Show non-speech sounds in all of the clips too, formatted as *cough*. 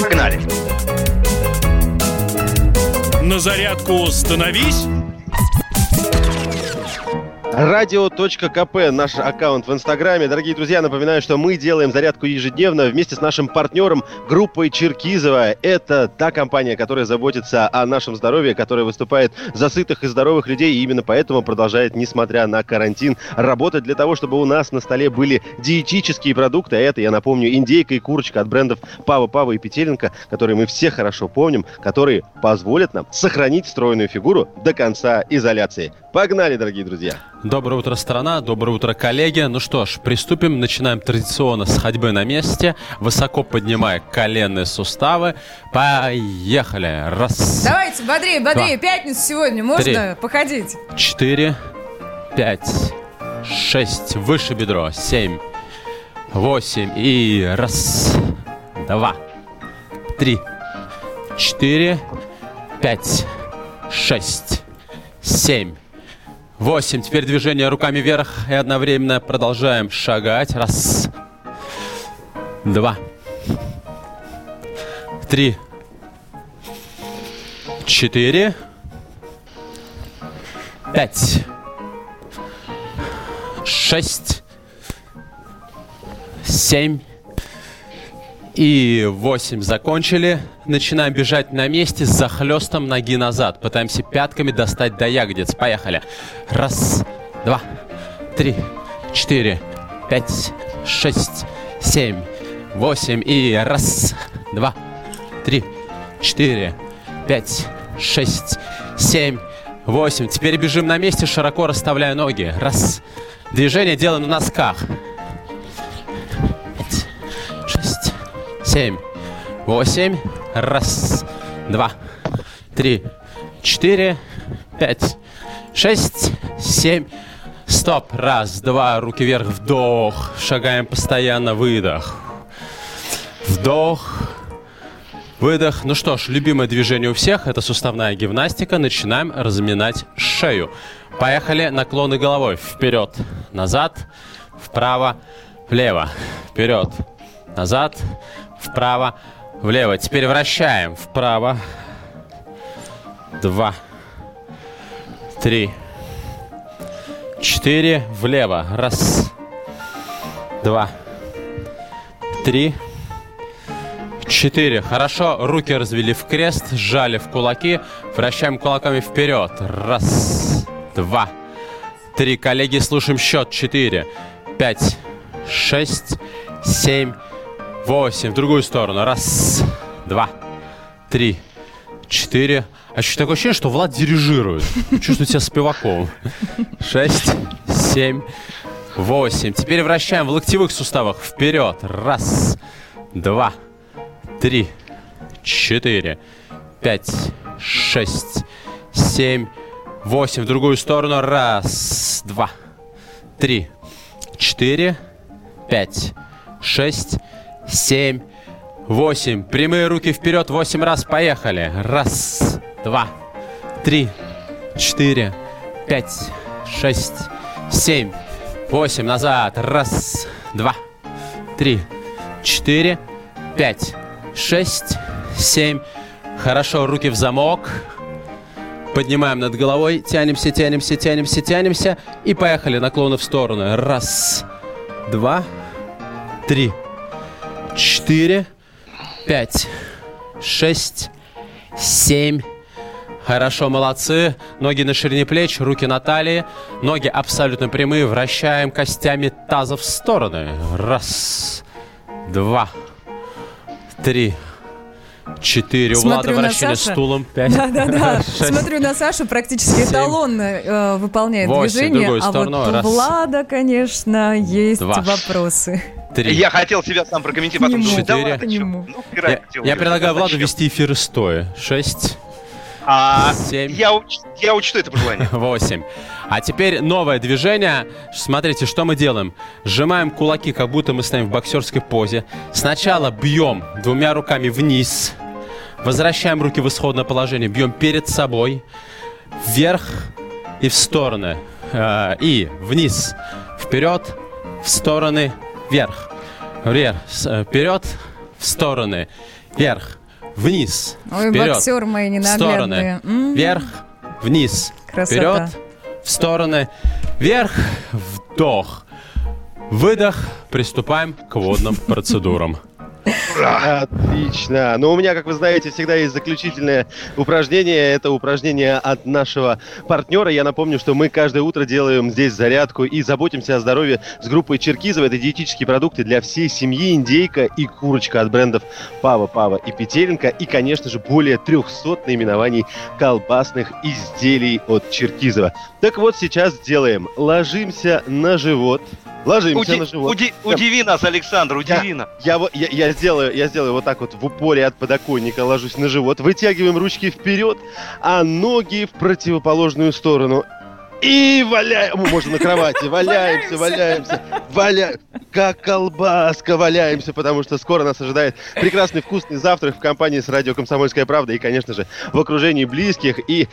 Погнали. На зарядку становись. Радио.кп, наш аккаунт в Инстаграме. Дорогие друзья, напоминаю, что мы делаем зарядку ежедневно вместе с нашим партнером группой Черкизова. Это та компания, которая заботится о нашем здоровье, которая выступает за сытых и здоровых людей, и именно поэтому продолжает, несмотря на карантин, работать для того, чтобы у нас на столе были диетические продукты. А это, я напомню, индейка и курочка от брендов Пава Пава и Петеленко, которые мы все хорошо помним, которые позволят нам сохранить стройную фигуру до конца изоляции. Погнали, дорогие друзья! Доброе утро, страна. Доброе утро, коллеги. Ну что ж, приступим. Начинаем традиционно с ходьбы на месте, высоко поднимая коленные суставы. Поехали. Раз. Давайте, бодрее, бодрее. Два. Пятница сегодня. Можно Три. походить? Четыре, пять, шесть. Выше бедро. Семь, восемь. И раз, два, три, четыре, пять, шесть, семь. Восемь. Теперь движение руками вверх и одновременно продолжаем шагать. Раз. Два. Три. Четыре. Пять. Шесть. Семь. И восемь закончили. Начинаем бежать на месте с захлестом ноги назад. Пытаемся пятками достать до ягодиц. Поехали. Раз, два, три, четыре, пять, шесть, семь, восемь. И раз, два, три, четыре, пять, шесть, семь, восемь. Теперь бежим на месте, широко расставляя ноги. Раз. Движение делаем на носках. Семь, восемь. Раз, два, три, четыре, пять, шесть, семь. Стоп. Раз, два, руки вверх, вдох. Шагаем постоянно, выдох. Вдох. Выдох. Ну что ж, любимое движение у всех – это суставная гимнастика. Начинаем разминать шею. Поехали. Наклоны головой. Вперед, назад, вправо, влево. Вперед, назад, вправо, влево. Теперь вращаем. Вправо. Два. Три. Четыре. Влево. Раз. Два. Три. Четыре. Хорошо. Руки развели в крест, сжали в кулаки. Вращаем кулаками вперед. Раз, два, три. Коллеги, слушаем счет. Четыре, пять, шесть, семь, восемь. В другую сторону. Раз, два, три, четыре. А еще такое ощущение, что Влад дирижирует. Чувствую себя спиваком. Шесть, семь, восемь. Теперь вращаем в локтевых суставах. Вперед. Раз, два, три, четыре, пять, шесть, семь, восемь. В другую сторону. Раз, два, три, четыре, пять, шесть, семь, восемь. Прямые руки вперед. Восемь раз. Поехали. Раз, два, три, четыре, пять, шесть, семь, восемь. Назад. Раз, два, три, четыре, пять, шесть, семь. Хорошо, руки в замок. Поднимаем над головой, тянемся, тянемся, тянемся, тянемся. И поехали, наклоны в стороны. Раз, два, три, четыре, пять, шесть, семь. Хорошо, молодцы. Ноги на ширине плеч, руки на талии. Ноги абсолютно прямые. Вращаем костями таза в стороны. Раз, два, три, четыре. У Влада Смотрю вращение Сашу. стулом. Пять, Да-да-да. *laughs* Смотрю на Сашу, практически семь, эталонно э, выполняет восемь. Движение. другую А сторону. вот у Раз. Влада, конечно, есть Два. вопросы. три. Я хотел тебя сам прокомментировать, потом думаю, да ладно, чё, ну, Я, я предлагаю Владу Зачем? вести эфиры стоя. Шесть, А, семь. я, уч- я учту это пожелание. *laughs* 8. А теперь новое движение. Смотрите, что мы делаем. Сжимаем кулаки, как будто мы стоим в боксерской позе. Сначала бьем двумя руками вниз. Возвращаем руки в исходное положение. Бьем перед собой. Вверх и в стороны. Э, И вниз. Вперед, в стороны, вверх. Вверх, э, вперед, в стороны, вверх, вниз, Ой, вперед, боксер мои в стороны, ненаглядные. Вверх, вниз, Красота. вперед, в стороны, вверх, вдох, выдох. Приступаем к водным процедурам. Отлично. Ну, у меня, как вы знаете, всегда есть заключительное упражнение. Это упражнение от нашего партнера. Я напомню, что мы каждое утро делаем здесь зарядку и заботимся о здоровье с группой Черкизова. Это диетические продукты для всей семьи. Индейка и курочка от брендов Пава, Пава и Петелинка. И, конечно же, более 300 наименований колбасных изделий от Черкизова. Так вот, сейчас делаем. Ложимся на живот. Ложимся Уди- на живот. уди- удиви нас, Александр, удиви нас. Я, я, я сделаю, я сделаю вот так вот в упоре от подоконника, ложусь на живот, вытягиваем ручки вперед, а ноги в противоположную сторону. И валяем, можно на кровати, валяемся, валяемся, валяем, как колбаска валяемся, потому что скоро нас ожидает прекрасный вкусный завтрак в компании с радио «Комсомольская правда» и, конечно же, в окружении близких и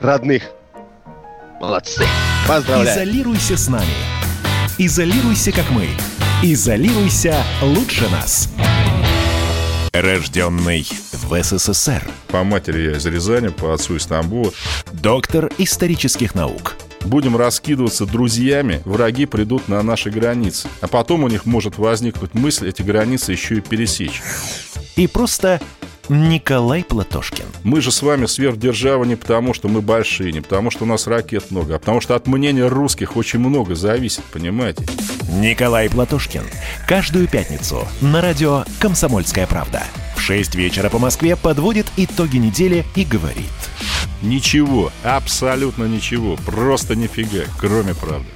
родных. Молодцы. Поздравляю. Изолируйся с нами. Изолируйся, как мы. Изолируйся лучше нас. Рожденный в СССР. По матери я из Рязани, по отцу из Тамбова. Доктор исторических наук. Будем раскидываться друзьями, враги придут на наши границы. А потом у них может возникнуть мысль эти границы еще и пересечь. И просто Николай Платошкин. Мы же с вами сверхдержава не потому, что мы большие, не потому, что у нас ракет много, а потому что от мнения русских очень много зависит, понимаете? Николай Платошкин. Каждую пятницу на радио «Комсомольская правда». В 6 вечера по Москве подводит итоги недели и говорит. Ничего, абсолютно ничего, просто нифига, кроме правды.